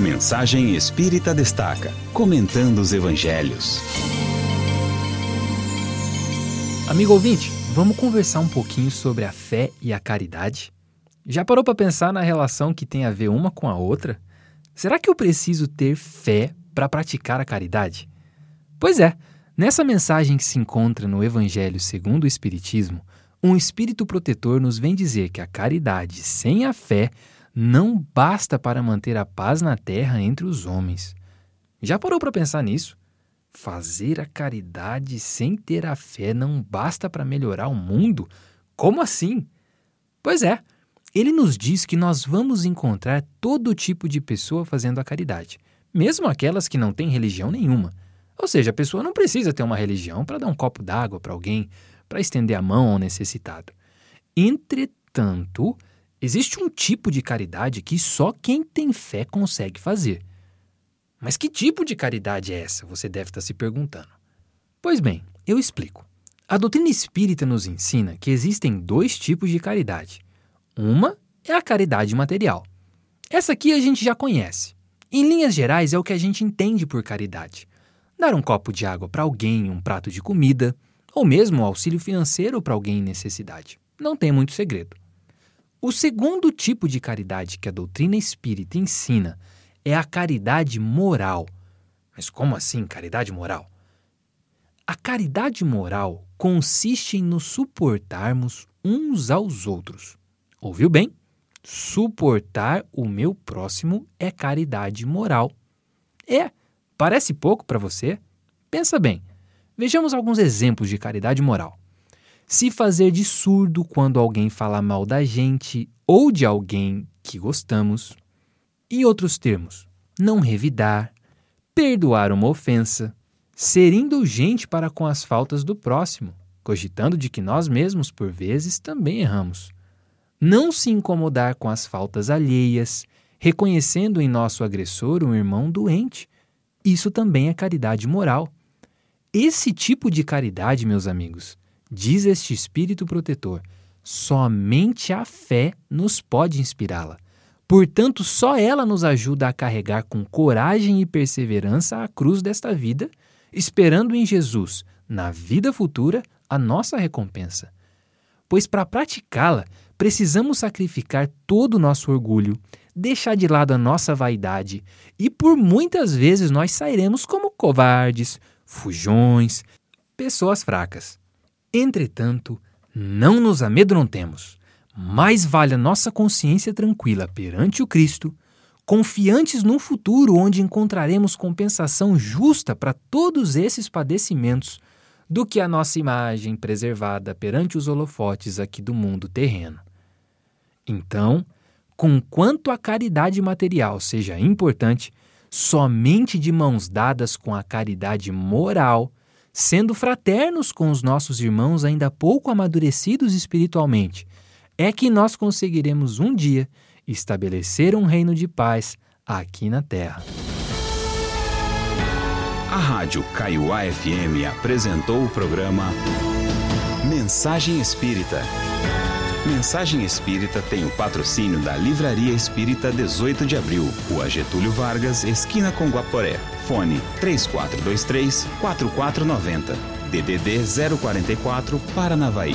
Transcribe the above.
Mensagem Espírita Destaca, comentando os evangelhos. Amigo ouvinte, vamos conversar um pouquinho sobre a fé e a caridade? Já parou para pensar na relação que tem a ver uma com a outra? Será que eu preciso ter fé para praticar a caridade? Pois é, nessa mensagem que se encontra no Evangelho segundo o Espiritismo, um espírito protetor nos vem dizer que a caridade sem a fé não basta para manter a paz na terra entre os homens. Já parou para pensar nisso? Fazer a caridade sem ter a fé não basta para melhorar o mundo? Como assim? Pois é, ele nos diz que nós vamos encontrar todo tipo de pessoa fazendo a caridade, mesmo aquelas que não têm religião nenhuma. Ou seja, a pessoa não precisa ter uma religião para dar um copo d'água para alguém, para estender a mão ao necessitado. Entretanto, existe um tipo de caridade que só quem tem fé consegue fazer. Mas que tipo de caridade é essa? Você deve estar se perguntando. Pois bem, eu explico. A doutrina espírita nos ensina que existem dois tipos de caridade. Uma é a caridade material. Essa aqui a gente já conhece. Em linhas gerais, é o que a gente entende por caridade: dar um copo de água para alguém, um prato de comida, ou mesmo auxílio financeiro para alguém em necessidade. Não tem muito segredo. O segundo tipo de caridade que a doutrina espírita ensina é a caridade moral. Mas como assim caridade moral? A caridade moral consiste em nos suportarmos uns aos outros. Ouviu bem? Suportar o meu próximo é caridade moral. É, parece pouco para você? Pensa bem. Vejamos alguns exemplos de caridade moral. Se fazer de surdo quando alguém fala mal da gente ou de alguém que gostamos. Em outros termos, não revidar, perdoar uma ofensa, ser indulgente para com as faltas do próximo, cogitando de que nós mesmos, por vezes, também erramos. Não se incomodar com as faltas alheias, reconhecendo em nosso agressor um irmão doente. Isso também é caridade moral. Esse tipo de caridade, meus amigos, diz este espírito protetor, somente a fé nos pode inspirá-la. Portanto, só ela nos ajuda a carregar com coragem e perseverança a cruz desta vida, esperando em Jesus, na vida futura, a nossa recompensa. Pois para praticá-la, precisamos sacrificar todo o nosso orgulho, deixar de lado a nossa vaidade, e por muitas vezes nós sairemos como covardes, fujões, pessoas fracas. Entretanto, não nos amedrontemos. Mais vale a nossa consciência tranquila perante o Cristo, confiantes num futuro onde encontraremos compensação justa para todos esses padecimentos, do que a nossa imagem preservada perante os holofotes aqui do mundo terreno. Então, conquanto a caridade material seja importante, somente de mãos dadas com a caridade moral, sendo fraternos com os nossos irmãos ainda pouco amadurecidos espiritualmente, é que nós conseguiremos um dia estabelecer um reino de paz aqui na Terra. A Rádio Kaiowá FM apresentou o programa Mensagem Espírita. Mensagem Espírita tem o patrocínio da Livraria Espírita 18 de Abril, Rua Getúlio Vargas, esquina com Guaporé. Fone 3423 4490. DDD 044 Paranavaí.